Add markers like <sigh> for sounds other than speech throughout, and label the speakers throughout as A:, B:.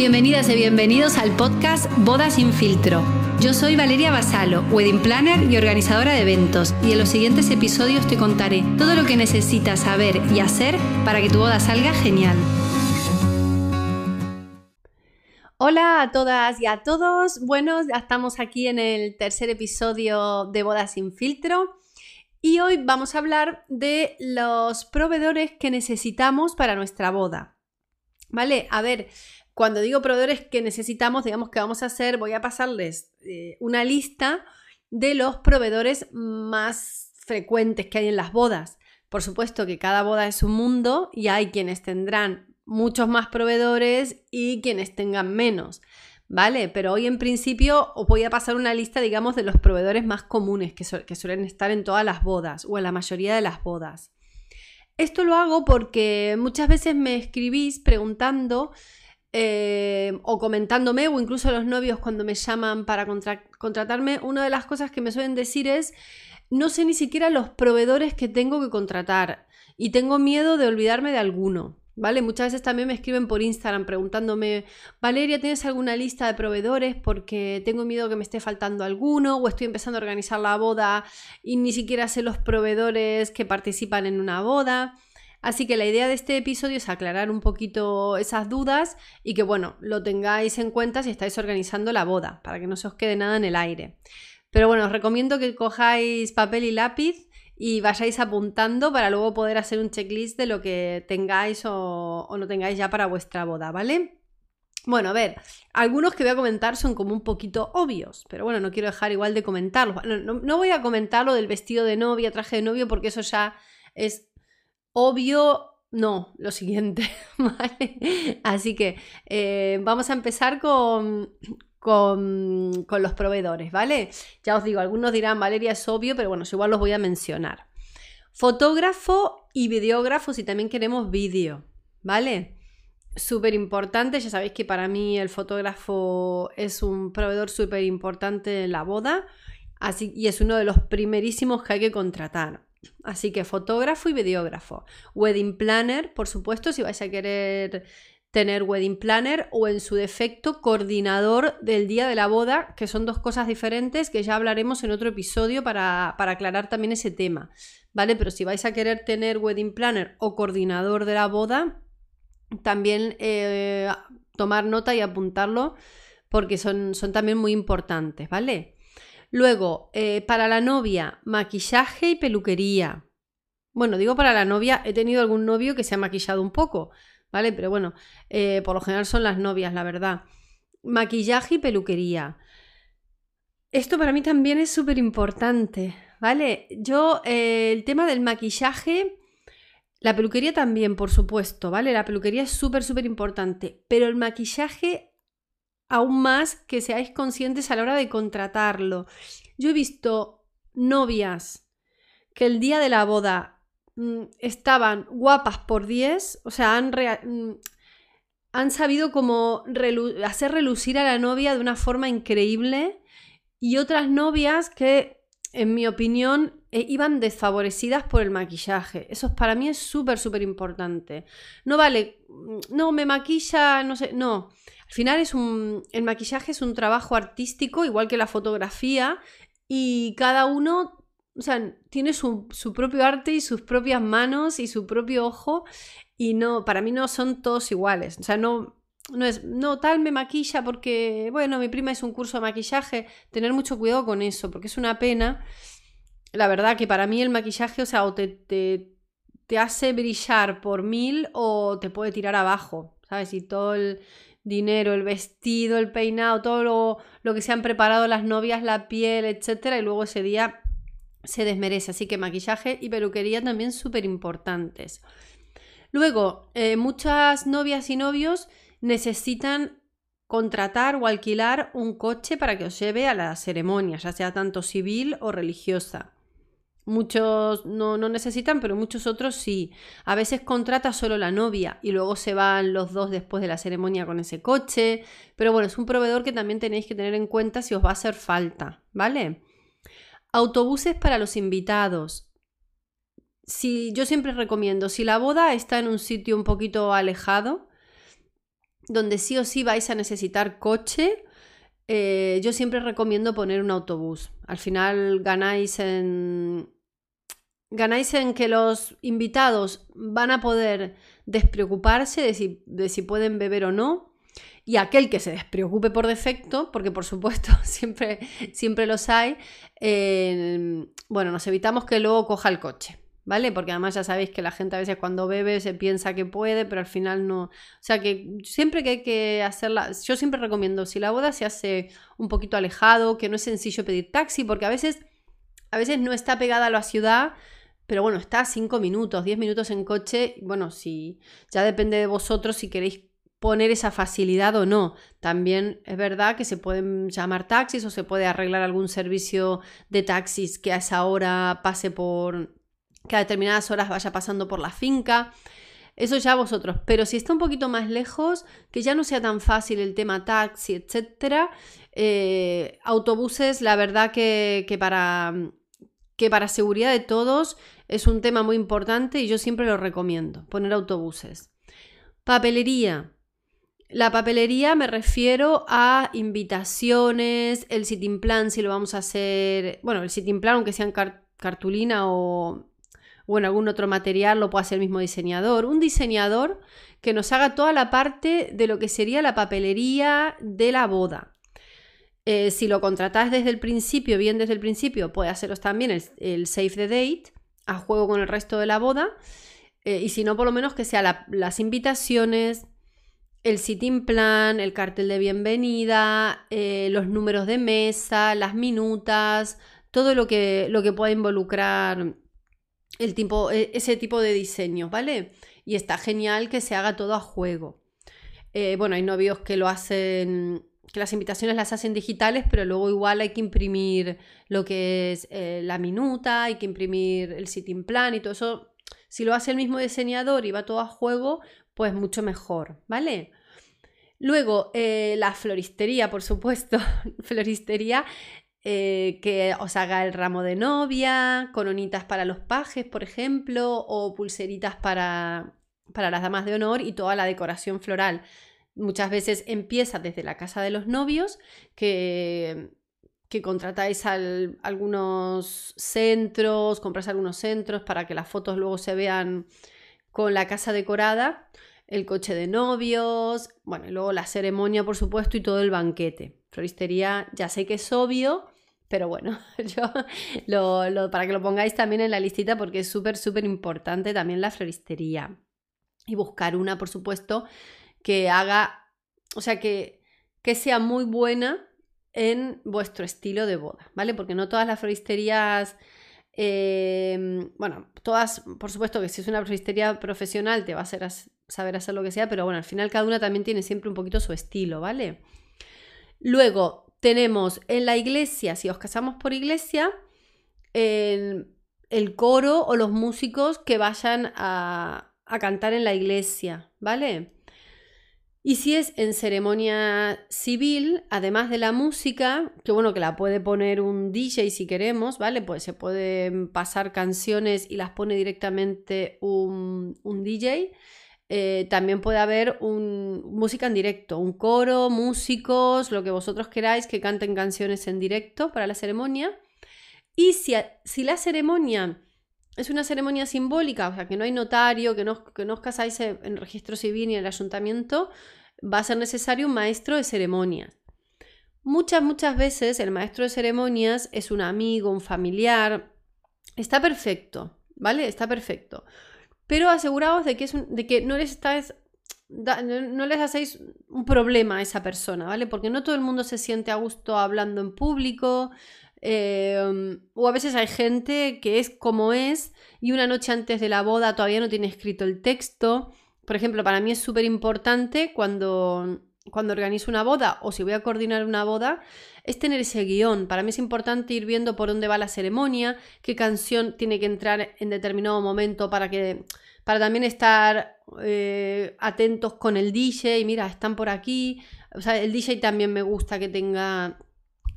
A: Bienvenidas y bienvenidos al podcast Boda sin filtro. Yo soy Valeria Basalo, wedding planner y organizadora de eventos, y en los siguientes episodios te contaré todo lo que necesitas saber y hacer para que tu boda salga genial. Hola a todas y a todos. Bueno, ya estamos aquí en el tercer episodio de Boda sin filtro. Y hoy vamos a hablar de los proveedores que necesitamos para nuestra boda. ¿Vale? A ver, cuando digo proveedores que necesitamos, digamos que vamos a hacer, voy a pasarles eh, una lista de los proveedores más frecuentes que hay en las bodas. Por supuesto que cada boda es un mundo y hay quienes tendrán muchos más proveedores y quienes tengan menos. ¿Vale? Pero hoy en principio os voy a pasar una lista, digamos, de los proveedores más comunes que, que suelen estar en todas las bodas o en la mayoría de las bodas. Esto lo hago porque muchas veces me escribís preguntando eh, o comentándome, o incluso los novios cuando me llaman para contratarme, una de las cosas que me suelen decir es, no sé ni siquiera los proveedores que tengo que contratar y tengo miedo de olvidarme de alguno. ¿Vale? Muchas veces también me escriben por Instagram preguntándome, Valeria, ¿tienes alguna lista de proveedores? Porque tengo miedo que me esté faltando alguno o estoy empezando a organizar la boda y ni siquiera sé los proveedores que participan en una boda. Así que la idea de este episodio es aclarar un poquito esas dudas y que, bueno, lo tengáis en cuenta si estáis organizando la boda, para que no se os quede nada en el aire. Pero bueno, os recomiendo que cojáis papel y lápiz y vayáis apuntando para luego poder hacer un checklist de lo que tengáis o, no tengáis ya para vuestra boda, ¿vale? Bueno, a ver, algunos que voy a comentar son como un poquito obvios, pero bueno, no quiero dejar igual de comentarlos. No, no voy a comentar lo del vestido de novia, traje de novio, porque eso ya es Obvio, no, lo siguiente, <laughs> ¿vale? Así que eh, vamos a empezar con, con, con, los proveedores, ¿vale? Ya os digo, algunos dirán, Valeria, es obvio, pero bueno, igual los voy a mencionar. Fotógrafo y videógrafo si también queremos vídeo, ¿vale? Súper importante, ya sabéis que para mí el fotógrafo es un proveedor súper importante en la boda así, y es uno de los primerísimos que hay que contratar. Así que fotógrafo y videógrafo. Wedding planner, por supuesto, si vais a querer tener wedding planner o en su defecto coordinador del día de la boda, que son dos cosas diferentes que ya hablaremos en otro episodio para, aclarar también ese tema. ¿Vale? Pero si vais a querer tener wedding planner o coordinador de la boda, también eh, tomar nota y apuntarlo porque son, son también muy importantes, ¿vale? Luego, eh, para la novia, maquillaje y peluquería. Bueno, digo para la novia, he tenido algún novio que se ha maquillado un poco, ¿vale? Pero bueno, eh, por lo general son las novias, la verdad. Maquillaje y peluquería. Esto para mí también es súper importante, ¿vale? Yo, eh, el tema del maquillaje, la peluquería también, por supuesto, ¿vale? La peluquería es súper, súper importante, pero el maquillaje aún más que seáis conscientes a la hora de contratarlo. Yo he visto novias que el día de la boda mm, estaban guapas por 10, o sea, han, mm, han sabido como hacer relucir a la novia de una forma increíble y otras novias que, en mi opinión, e iban desfavorecidas por el maquillaje. Eso para mí es súper, súper importante. No vale, mm, no, me maquilla, no sé, no. Al final es un, el maquillaje es un trabajo artístico, igual que la fotografía, y cada uno, o sea, tiene su, su propio arte y sus propias manos y su propio ojo, y no, para mí no son todos iguales. O sea, no, no es, no, tal me maquilla porque, bueno, mi prima es un curso de maquillaje, tener mucho cuidado con eso, porque es una pena. La verdad que para mí el maquillaje, o sea, o te, te, te hace brillar por mil o te puede tirar abajo, ¿sabes? Y todo el, dinero, el vestido, el peinado, todo lo, que se han preparado las novias, la piel, etcétera, y luego ese día se desmerece. Así que maquillaje y peluquería también súper importantes. Luego, eh, muchas novias y novios necesitan contratar o alquilar un coche para que os lleve a la ceremonia, ya sea tanto civil o religiosa. Muchos no, necesitan, pero muchos otros sí. A veces contrata solo la novia y luego se van los dos después de la ceremonia con ese coche. Pero bueno, es un proveedor que también tenéis que tener en cuenta si os va a hacer falta, ¿vale? Autobuses para los invitados. Si, yo siempre recomiendo, si la boda está en un sitio un poquito alejado, donde sí o sí vais a necesitar coche, eh, yo siempre recomiendo poner un autobús. Al final ganáis en. Ganáis en que los invitados van a poder despreocuparse de si, de si pueden beber o no. Y aquel que se despreocupe por defecto, porque por supuesto <laughs> siempre, siempre los hay, eh, bueno, nos evitamos que luego coja el coche. ¿vale? Porque además ya sabéis que la gente a veces cuando bebe se piensa que puede, pero al final no. O sea que siempre que hay que hacerla, yo siempre recomiendo, si la boda se hace un poquito alejado, que no es sencillo pedir taxi, porque a veces, a veces no está pegada a la ciudad. Pero bueno, está 5 minutos, 10 minutos en coche. Bueno, si ya depende de vosotros si queréis poner esa facilidad o no. También es verdad que se pueden llamar taxis o se puede arreglar algún servicio de taxis que a esa hora pase por, que a determinadas horas vaya pasando por la finca. Eso ya vosotros. Pero si está un poquito más lejos, que ya no sea tan fácil el tema taxi, etcétera, eh, autobuses, la verdad que, que, para, que para seguridad de todos es un tema muy importante y yo siempre lo recomiendo, poner autobuses. Papelería. La papelería me refiero a invitaciones, el sitting plan si lo vamos a hacer, bueno, el sitting plan aunque sea en cartulina o o en algún otro material lo puede hacer el mismo diseñador. Un diseñador que nos haga toda la parte de lo que sería la papelería de la boda. Eh, si lo contratás desde el principio, bien desde el principio, puede haceros también el, save the date a juego con el resto de la boda. Eh, y si no, por lo menos que sea las invitaciones, el sitting plan, el cartel de bienvenida, eh, los números de mesa, las minutas, todo lo que, lo que pueda involucrar el tipo, e, ese tipo de diseño, ¿vale? Y está genial que se haga todo a juego. Bueno, hay novios que lo hacen, que las invitaciones las hacen digitales, pero luego igual hay que imprimir lo que es eh, la minuta, hay que imprimir el sitting plan y todo eso. Si lo hace el mismo diseñador y va todo a juego, pues mucho mejor, ¿vale? Luego, eh, la floristería, por supuesto. <laughs> floristería eh, que os haga el ramo de novia, coronitas para los pajes, por ejemplo, o pulseritas para, para las damas de honor y toda la decoración floral. Muchas veces empieza desde la casa de los novios, que, que contratáis algunos centros, compráis algunos centros para que las fotos luego se vean con la casa decorada, el coche de novios, bueno, y luego la ceremonia, por supuesto, y todo el banquete. Floristería, ya sé que es obvio, pero bueno, <laughs> yo para que lo pongáis también en la listita porque es súper, súper importante también la floristería. Y buscar una, por supuesto, que haga, o sea, que, que sea muy buena en vuestro estilo de boda, ¿vale? Porque no todas las floristerías, em, bueno, todas, por supuesto que si es una floristería profesional te va a hacer saber hacer lo que sea, pero bueno, al final cada una también tiene siempre un poquito su estilo, ¿vale? Luego, tenemos en la iglesia, si os casamos por iglesia, el, coro o los músicos que vayan a, a cantar en la iglesia, ¿vale? Y si es en ceremonia civil, además de la música, que bueno, que la puede poner un DJ si queremos, ¿vale? Pues se pueden pasar canciones y las pone directamente un, un DJ. Eh, también puede haber un, música en directo, un coro, músicos, lo que vosotros queráis que canten canciones en directo para la ceremonia. Y si, si la ceremonia es una ceremonia simbólica, o sea, que no hay notario, que no, os casáis en registro civil ni en el ayuntamiento, va a ser necesario un maestro de ceremonias. Muchas, muchas veces el maestro de ceremonias es un amigo, un familiar. Está perfecto, ¿vale? Está perfecto pero aseguraos de que, es de que no, les estáis, no les hacéis un problema a esa persona, ¿vale? Porque no todo el mundo se siente a gusto hablando en público. Em, o a veces hay gente que es como es y una noche antes de la boda todavía no tiene escrito el texto. Por ejemplo, para mí es súper importante cuando, cuando organizo una boda o si voy a coordinar una boda, es tener ese guion. Para mí es importante ir viendo por dónde va la ceremonia, qué canción tiene que entrar en determinado momento para que para también estar eh, atentos con el DJ, mira, están por aquí. O sea, el DJ también me gusta que tenga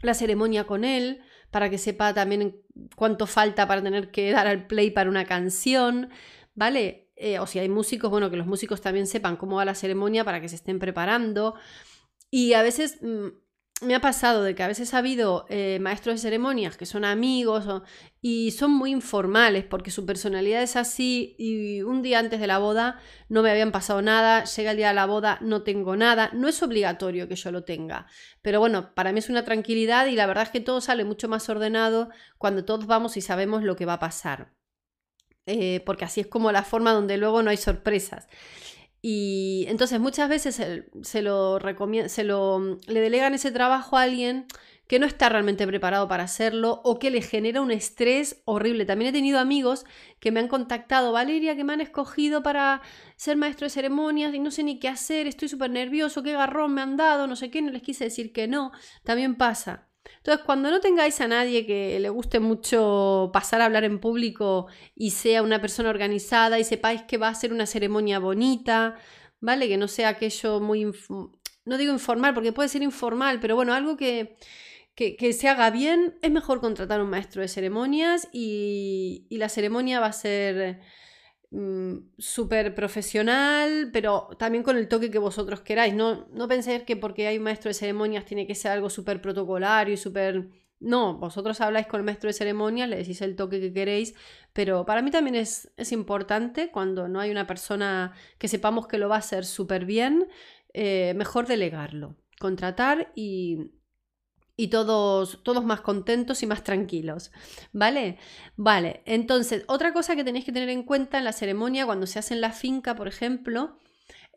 A: la ceremonia con él, para que sepa también cuánto falta para tener que dar al play para una canción, ¿vale? eh, o si hay músicos, bueno, que los músicos también sepan cómo va la ceremonia para que se estén preparando. Y a veces mm, me ha pasado de que a veces ha habido eh, maestros de ceremonias que son amigos y son muy informales porque su personalidad es así y un día antes de la boda no me habían pasado nada, llega el día de la boda, no tengo nada, no es obligatorio que yo lo tenga, pero bueno, para mí es una tranquilidad y la verdad es que todo sale mucho más ordenado cuando todos vamos y sabemos lo que va a pasar. Eh, porque así es como la forma donde luego no hay sorpresas. Y entonces muchas veces se, lo se lo le delegan ese trabajo a alguien que no está realmente preparado para hacerlo o que le genera un estrés horrible. También he tenido amigos que me han contactado, Valeria, que me han escogido para ser maestro de ceremonias y no sé ni qué hacer, estoy súper nervioso, qué garrón me han dado, no sé qué, no les quise decir que no. También pasa. Entonces, cuando no tengáis a nadie que le guste mucho pasar a hablar en público y sea una persona organizada y sepáis que va a ser una ceremonia bonita, ¿vale? Que no sea aquello muy, no digo informal, porque puede ser informal, pero bueno, algo que, que, se haga bien, es mejor contratar un maestro de ceremonias y, y la ceremonia va a ser Mm, súper profesional, pero también con el toque que vosotros queráis. No, no penséis que porque hay un maestro de ceremonias tiene que ser algo súper protocolario y súper... No, vosotros habláis con el maestro de ceremonias, le decís el toque que queréis, pero para mí también es, es importante cuando no hay una persona que sepamos que lo va a hacer súper bien, eh, mejor delegarlo, contratar y, y todos, todos más contentos y más tranquilos. ¿Vale? Vale, entonces, otra cosa que tenéis que tener en cuenta en la ceremonia, cuando se hace en la finca, por ejemplo,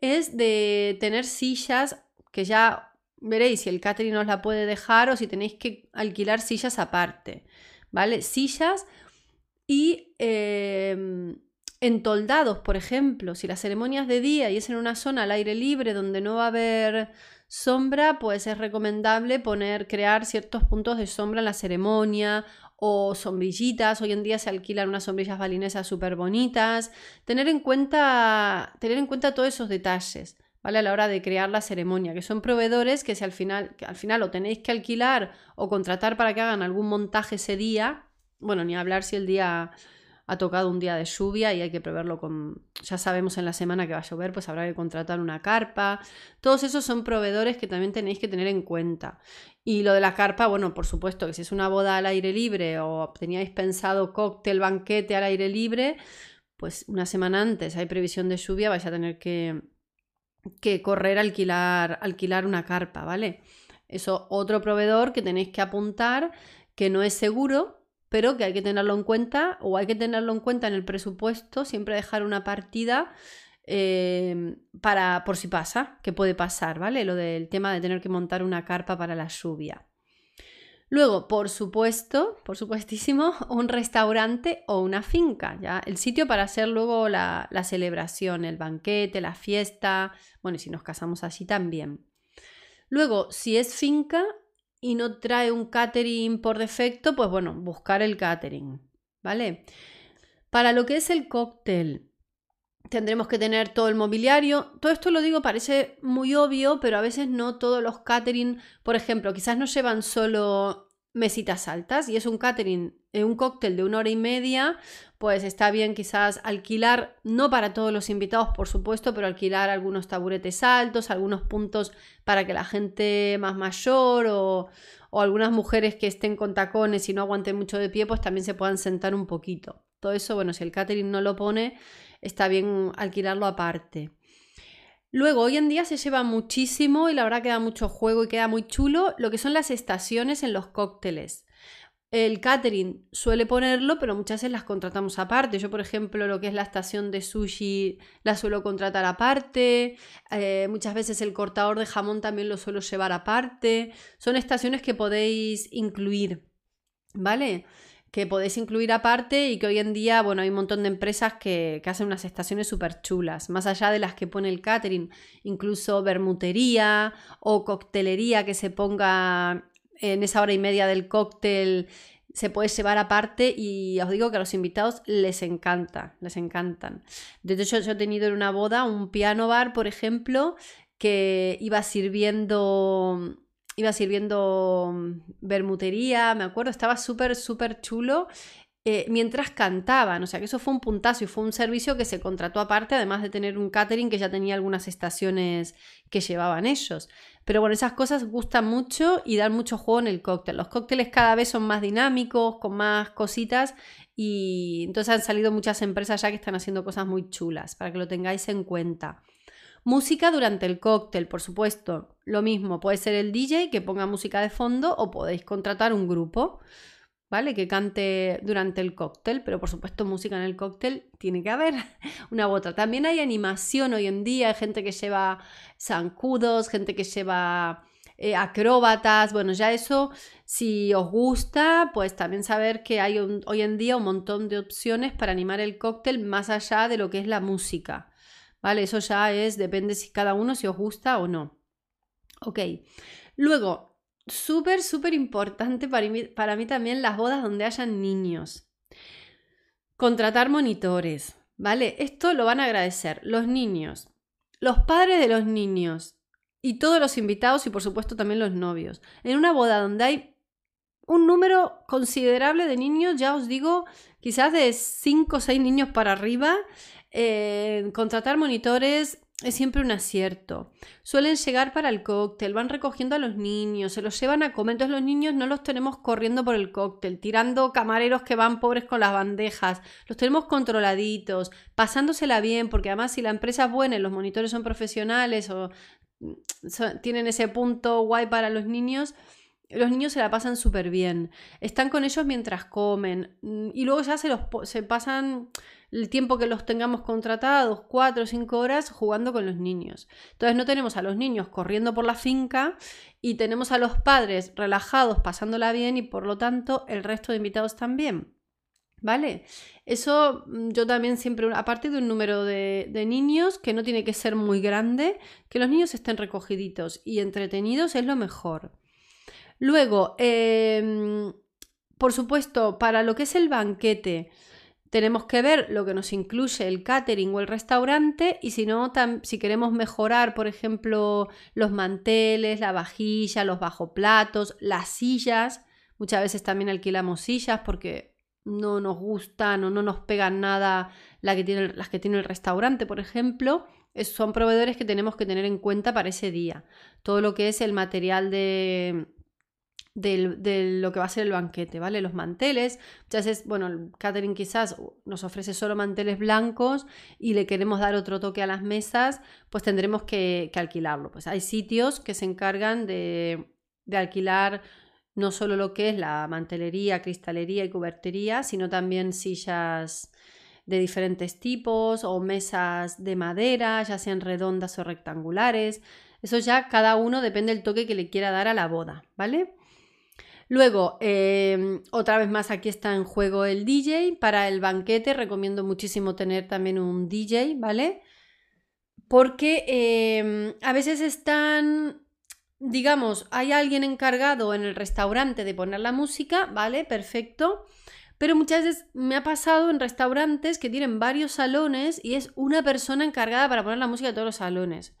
A: es de tener sillas que ya veréis si el catering os la puede dejar o si tenéis que alquilar sillas aparte. ¿Vale? Sillas y em, entoldados, por ejemplo, si la ceremonia es de día y es en una zona al aire libre donde no va a haber Sombra, pues es recomendable poner, crear ciertos puntos de sombra en la ceremonia o sombrillitas. Hoy en día se alquilan unas sombrillas balinesas súper bonitas. Tener en cuenta, tener en cuenta todos esos detalles. ¿Vale? A la hora de crear la ceremonia, que son proveedores que si al final, que al final lo tenéis que alquilar o contratar para que hagan algún montaje ese día, bueno, ni hablar si el día ha tocado un día de lluvia y hay que preverlo con, ya sabemos en la semana que va a llover, pues habrá que contratar una carpa. Todos esos son proveedores que también tenéis que tener en cuenta. Y lo de la carpa, bueno, por supuesto que si es una boda al aire libre o teníais pensado cóctel, banquete al aire libre, pues una semana antes hay previsión de lluvia, vais a tener que, que correr a alquilar, alquilar una carpa, ¿vale? Eso otro proveedor que tenéis que apuntar que no es seguro, pero que hay que tenerlo en cuenta o hay que tenerlo en cuenta en el presupuesto, siempre dejar una partida em, para por si pasa, que puede pasar, ¿vale? Lo del tema de tener que montar una carpa para la lluvia. Luego, por supuesto, por supuestísimo, <laughs> un restaurante o una finca, ¿ya? El sitio para hacer luego la, la celebración, el banquete, la fiesta, bueno, y si nos casamos así también. Luego, si es finca, y no trae un catering por defecto, pues bueno, buscar el catering, ¿vale? Para lo que es el cóctel, tendremos que tener todo el mobiliario. Todo esto lo digo, parece muy obvio, pero a veces no todos los catering, por ejemplo, quizás no llevan solo mesitas altas y es un catering, eh, un cóctel de una hora y media, pues está bien quizás alquilar, no para todos los invitados por supuesto, pero alquilar algunos taburetes altos, algunos puntos para que la gente más mayor o, o algunas mujeres que estén con tacones y no aguanten mucho de pie, pues también se puedan sentar un poquito. Todo eso, bueno, si el catering no lo pone, está bien alquilarlo aparte. Luego, hoy en día se lleva muchísimo y la verdad queda mucho juego y queda muy chulo lo que son las estaciones en los cócteles. El catering suele ponerlo, pero muchas veces las contratamos aparte. Yo, por ejemplo, lo que es la estación de sushi la suelo contratar aparte. Eh, muchas veces el cortador de jamón también lo suelo llevar aparte. Son estaciones que podéis incluir, ¿vale? Que podéis incluir aparte y que hoy en día, bueno, hay un montón de empresas que, hacen unas estaciones súper chulas, más allá de las que pone el catering, incluso bermutería o coctelería que se ponga en esa hora y media del cóctel se puede llevar aparte y os digo que a los invitados les encanta, les encantan. De hecho, yo he tenido en una boda un piano bar, por ejemplo, que iba sirviendo iba sirviendo mm, bermutería, me acuerdo, estaba súper, súper chulo. eh, mientras cantaban. O sea que eso fue un puntazo y fue un servicio que se contrató aparte, además de tener un catering que ya tenía algunas estaciones que llevaban ellos. Pero bueno, esas cosas gustan mucho y dan mucho juego en el cóctel. Los cócteles cada vez son más dinámicos, con más cositas y entonces han salido muchas empresas ya que están haciendo cosas muy chulas, para que lo tengáis en cuenta. Música durante el cóctel, por supuesto. Lo mismo, puede ser el DJ que ponga música de fondo o podéis contratar un grupo. ¿vale? Que cante durante el cóctel, pero por supuesto música en el cóctel tiene que haber <laughs> una u otra. También hay animación hoy en día, hay gente que lleva zancudos, gente que lleva eh, acróbatas, bueno, ya eso, si os gusta, pues también saber que hay hoy en día un montón de opciones para animar el cóctel más allá de lo que es la música, ¿vale? Eso ya es, depende si cada uno si os gusta o no. Ok. Luego, súper, súper importante para mí, para mí también las bodas donde hayan niños. Contratar monitores, ¿vale? Esto lo van a agradecer los niños, los padres de los niños y todos los invitados y por supuesto también los novios. En una boda donde hay un número considerable de niños, ya os digo, quizás de 5 o 6 niños para arriba, eh, contratar monitores es siempre un acierto. Suelen llegar para el cóctel, van recogiendo a los niños, se los llevan a comer. Entonces los niños no los tenemos corriendo por el cóctel, tirando camareros que van pobres con las bandejas. Los tenemos controladitos, pasándosela bien, porque además si la empresa es buena y los monitores son profesionales o mm, tienen ese punto guay para los niños, los niños se la pasan súper bien. Están con ellos mientras comen. Mm, y luego ya se los se pasan el tiempo que los tengamos contratados, cuatro o cinco horas, jugando con los niños. Entonces no tenemos a los niños corriendo por la finca y tenemos a los padres relajados, pasándola bien y por lo tanto el resto de invitados también. ¿Vale? Eso mm, yo también siempre, aparte de un número de, niños que no tiene que ser muy grande, que los niños estén recogiditos y entretenidos es lo mejor. Luego, em, por supuesto, para lo que es el banquete, tenemos que ver lo que nos incluye el catering o el restaurante y si no, si queremos mejorar, por ejemplo, los manteles, la vajilla, los bajoplatos, las sillas, muchas veces también alquilamos sillas porque no nos gustan o no nos pegan nada la que tiene, las que tiene el restaurante, por ejemplo. son proveedores que tenemos que tener en cuenta para ese día. Todo lo que es el material de, de, lo que va a ser el banquete, ¿vale? Los manteles, muchas veces, bueno, el quizás nos ofrece solo manteles blancos y le queremos dar otro toque a las mesas, pues tendremos que, alquilarlo. Pues hay sitios que se encargan de, de alquilar no solo lo que es la mantelería, cristalería y cubertería, sino también sillas de diferentes tipos o mesas de madera, ya sean redondas o rectangulares. Eso ya cada uno depende del toque que le quiera dar a la boda, ¿vale? Luego, em, otra vez más, aquí está en juego el DJ. Para el banquete recomiendo muchísimo tener también un DJ, ¿vale? Porque em, a veces están, digamos, hay alguien encargado en el restaurante de poner la música, ¿vale? Perfecto. Pero muchas veces me ha pasado en restaurantes que tienen varios salones y es una persona encargada para poner la música de todos los salones.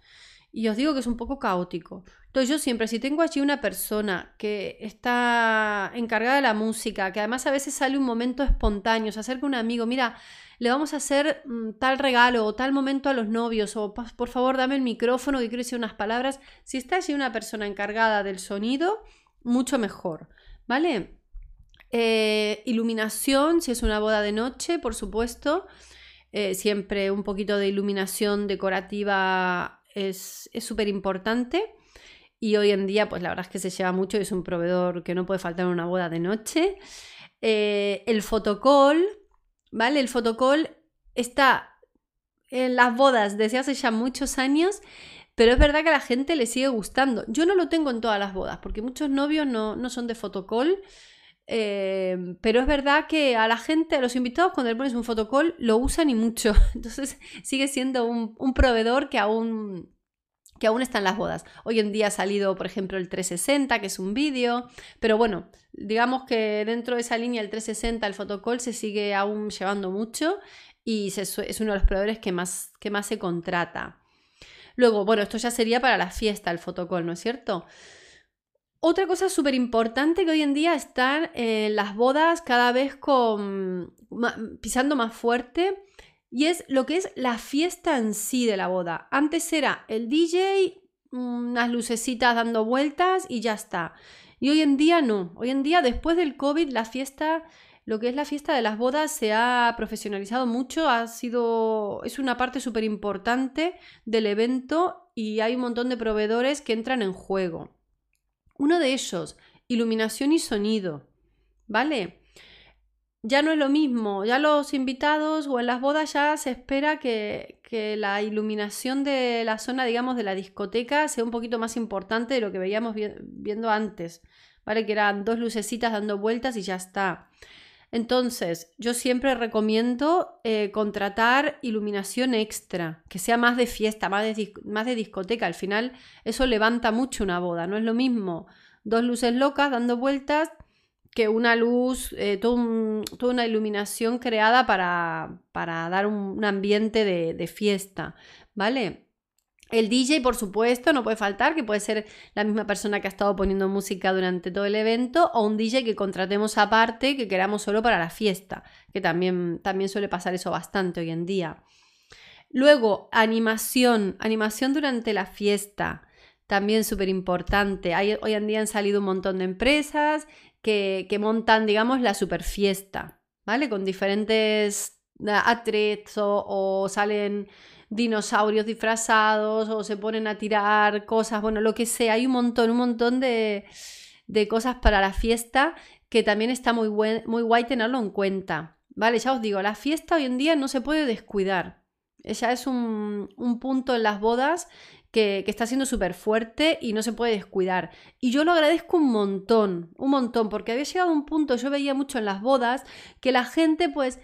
A: Y os digo que es un poco caótico. Entonces yo siempre, si tengo allí una persona que está encargada de la música, que además a veces sale un momento espontáneo, se acerca un amigo, mira, le vamos a hacer mm, tal regalo o tal momento a los novios, o por favor dame el micrófono que quiero decir unas palabras. Si está allí una persona encargada del sonido, mucho mejor, ¿vale? Eh, iluminación, si es una boda de noche, por supuesto. Eh, siempre un poquito de iluminación decorativa es súper importante y hoy en día pues la verdad es que se lleva mucho y es un proveedor que no puede faltar en una boda de noche. Eh, el fotocall, ¿vale? El fotocall está en las bodas desde hace ya muchos años, pero es verdad que a la gente le sigue gustando. Yo no lo tengo en todas las bodas, porque muchos novios no, no son de fotocall. Eh, pero es verdad que a la gente, a los invitados, cuando le pones un fotocall, lo usan y mucho. <laughs> Entonces sigue siendo un, proveedor que aún, que aún está en las bodas. Hoy en día ha salido, por ejemplo, el 360, que es un vídeo. Pero bueno, digamos que dentro de esa línea, el 360, el fotocall, se sigue aún llevando mucho y es uno de los proveedores que más, que más se contrata. Luego, bueno, esto ya sería para la fiesta, el fotocall, ¿no es cierto? Otra cosa súper importante que hoy en día están en las bodas cada vez pisando más fuerte y es lo que es la fiesta en sí de la boda. Antes era el DJ, unas lucecitas dando vueltas y ya está. Y hoy en día no. Hoy en día, después del COVID, la fiesta, lo que es la fiesta de las bodas, se ha profesionalizado mucho. Ha sido. es una parte súper importante del evento y hay un montón de proveedores que entran en juego. Uno de ellos, iluminación y sonido. ¿Vale? Ya no es lo mismo, ya los invitados o en las bodas ya se espera que, que, la iluminación de la zona, digamos, de la discoteca sea un poquito más importante de lo que veíamos viendo antes, ¿vale? Que eran dos lucecitas dando vueltas y ya está. Entonces, yo siempre recomiendo eh, contratar iluminación extra, que sea más de fiesta, más de, más de discoteca. Al final, eso levanta mucho una boda. No es lo mismo dos luces locas dando vueltas que una luz, eh, toda una iluminación creada para, para dar un, ambiente de, de, fiesta, ¿vale? El DJ, por supuesto, no puede faltar, que puede ser la misma persona que ha estado poniendo música durante todo el evento o un DJ que contratemos aparte, que queramos solo para la fiesta, que también, también suele pasar eso bastante hoy en día. Luego, animación, animación durante la fiesta, también súper importante. Hoy en día han salido un montón de empresas que, que montan, digamos, la super fiesta, ¿vale? Con diferentes atretos o salen dinosaurios disfrazados o se ponen a tirar cosas, bueno, lo que sea. Hay un montón, un montón de, de cosas para la fiesta que también está muy, muy guay tenerlo en cuenta. Vale, ya os digo, la fiesta hoy en día no se puede descuidar. Ya es un, un punto en las bodas que, que, está siendo súper fuerte y no se puede descuidar. Y yo lo agradezco un montón, un montón, porque había llegado un punto, yo veía mucho en las bodas, que la gente pues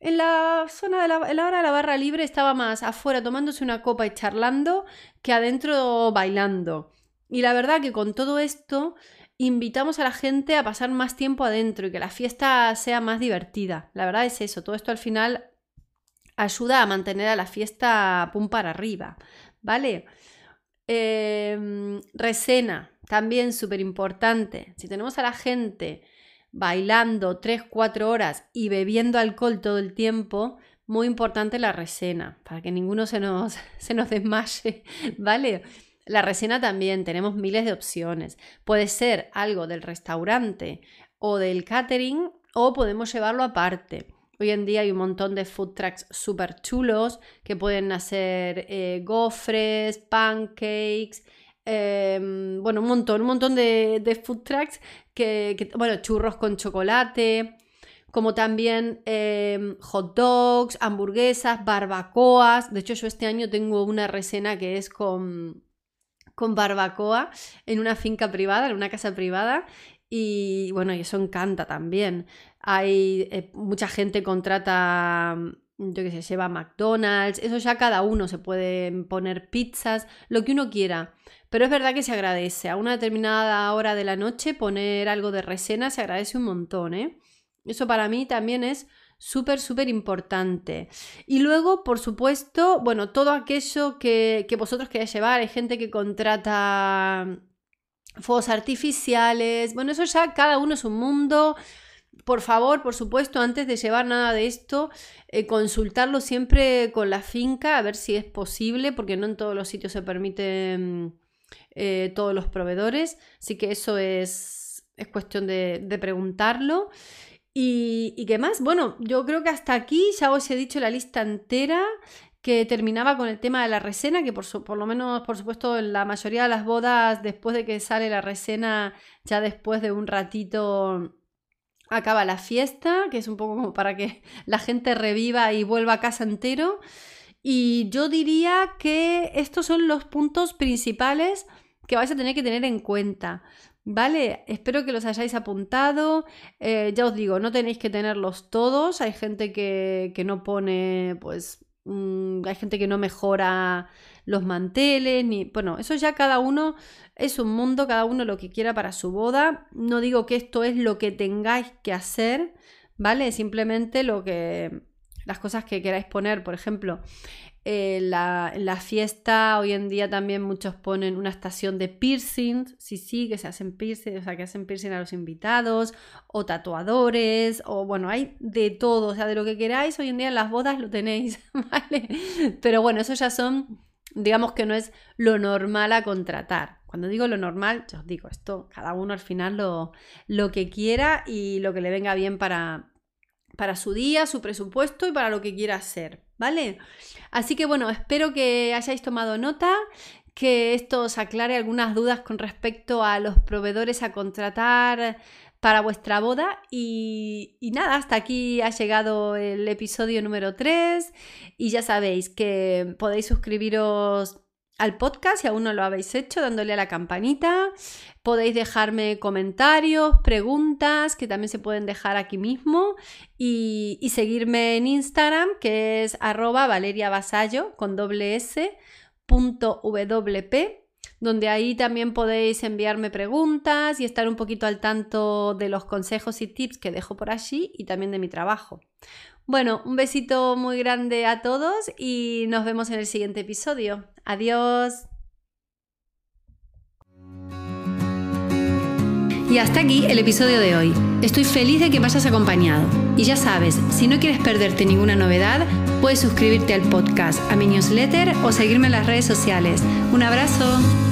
A: en la zona de la, hora de la barra libre estaba más afuera tomándose una copa y charlando que adentro bailando. Y la verdad que con todo esto invitamos a la gente a pasar más tiempo adentro y que la fiesta sea más divertida. La verdad es eso, todo esto al final ayuda a mantener a la fiesta pum para arriba, ¿vale? Eh, resena, también súper importante. Si tenemos a la gente bailando 3, 4 horas y bebiendo alcohol todo el tiempo, muy importante la resena, para que ninguno se nos, <laughs> se nos desmaye, ¿vale? La resena también, tenemos miles de opciones. Puede ser algo del restaurante o del catering o podemos llevarlo aparte. Hoy en día hay un montón de food trucks súper chulos que pueden hacer eh, gofres, pancakes, Em, bueno, un montón, un montón de, food trucks, que, bueno, churros con chocolate, como también em, hot dogs, hamburguesas, barbacoas. De hecho, yo este año tengo una resena que es con, con barbacoa en una finca privada, en una casa privada. Y bueno, y eso encanta también. Hay eh, mucha gente contrata yo que sé, lleva McDonald's, eso ya cada uno se puede poner pizzas, lo que uno quiera. Pero es verdad que se agradece. A una determinada hora de la noche poner algo de resena se agradece un montón, ¿eh? Eso para mí también es súper, súper importante. Y luego, por supuesto, bueno, todo aquello que, que vosotros queráis llevar. Hay gente que contrata fuegos artificiales. Bueno, eso ya cada uno es un mundo. Por favor, por supuesto, antes de llevar nada de esto, eh, consultarlo siempre con la finca a ver si es posible, porque no en todos los sitios se permiten eh, todos los proveedores. Así que eso es, es cuestión de, preguntarlo. ¿Y, ¿Y qué más? Bueno, yo creo que hasta aquí ya os he dicho la lista entera que terminaba con el tema de la resena, que por, por, lo menos, por supuesto, en la mayoría de las bodas, después de que sale la resena, ya después de un ratito acaba la fiesta, que es un poco como para que <laughs> la gente reviva y vuelva a casa entero. Y yo diría que estos son los puntos principales que vais a tener que tener en cuenta. ¿Vale? Espero que los hayáis apuntado. Eh, ya os digo, no tenéis que tenerlos todos. Hay gente que, que no pone, pues, mm, hay gente que no mejora los manteles, ni... Bueno, eso ya cada uno es un mundo, cada uno lo que quiera para su boda. No digo que esto es lo que tengáis que hacer, ¿vale? Simplemente lo que... las cosas que queráis poner, por ejemplo. Eh, la, la fiesta hoy en día también muchos ponen una estación de piercing, sí, sí, que se hacen piercing, o sea, que hacen piercing a los invitados, o tatuadores, o bueno, hay de todo, o sea, de lo que queráis, hoy en día en las bodas lo tenéis, <laughs> ¿vale? Pero bueno, eso ya son, digamos que no es lo normal a contratar. Cuando digo lo normal, yo os digo esto, cada uno al final lo, lo que quiera y lo que le venga bien para, para su día, su presupuesto y para lo que quiera hacer, ¿vale? Así que bueno, espero que hayáis tomado nota, que esto os aclare algunas dudas con respecto a los proveedores a contratar para vuestra boda y, nada, hasta aquí ha llegado el episodio número 3 y ya sabéis que podéis suscribiros al podcast si aún no lo habéis hecho, dándole a la campanita. Podéis dejarme comentarios, preguntas que también se pueden dejar aquí mismo y, seguirme en Instagram que es arroba valeriavasallo con doble s punto donde ahí también podéis enviarme preguntas y estar un poquito al tanto de los consejos y tips que dejo por allí y también de mi trabajo. Bueno, un besito muy grande a todos y nos vemos en el siguiente episodio. Adiós. Y hasta aquí el episodio de hoy. Estoy feliz de que me hayas acompañado. Y ya sabes, si no quieres perderte ninguna novedad, puedes suscribirte al podcast, a mi newsletter o seguirme en las redes sociales. Un abrazo.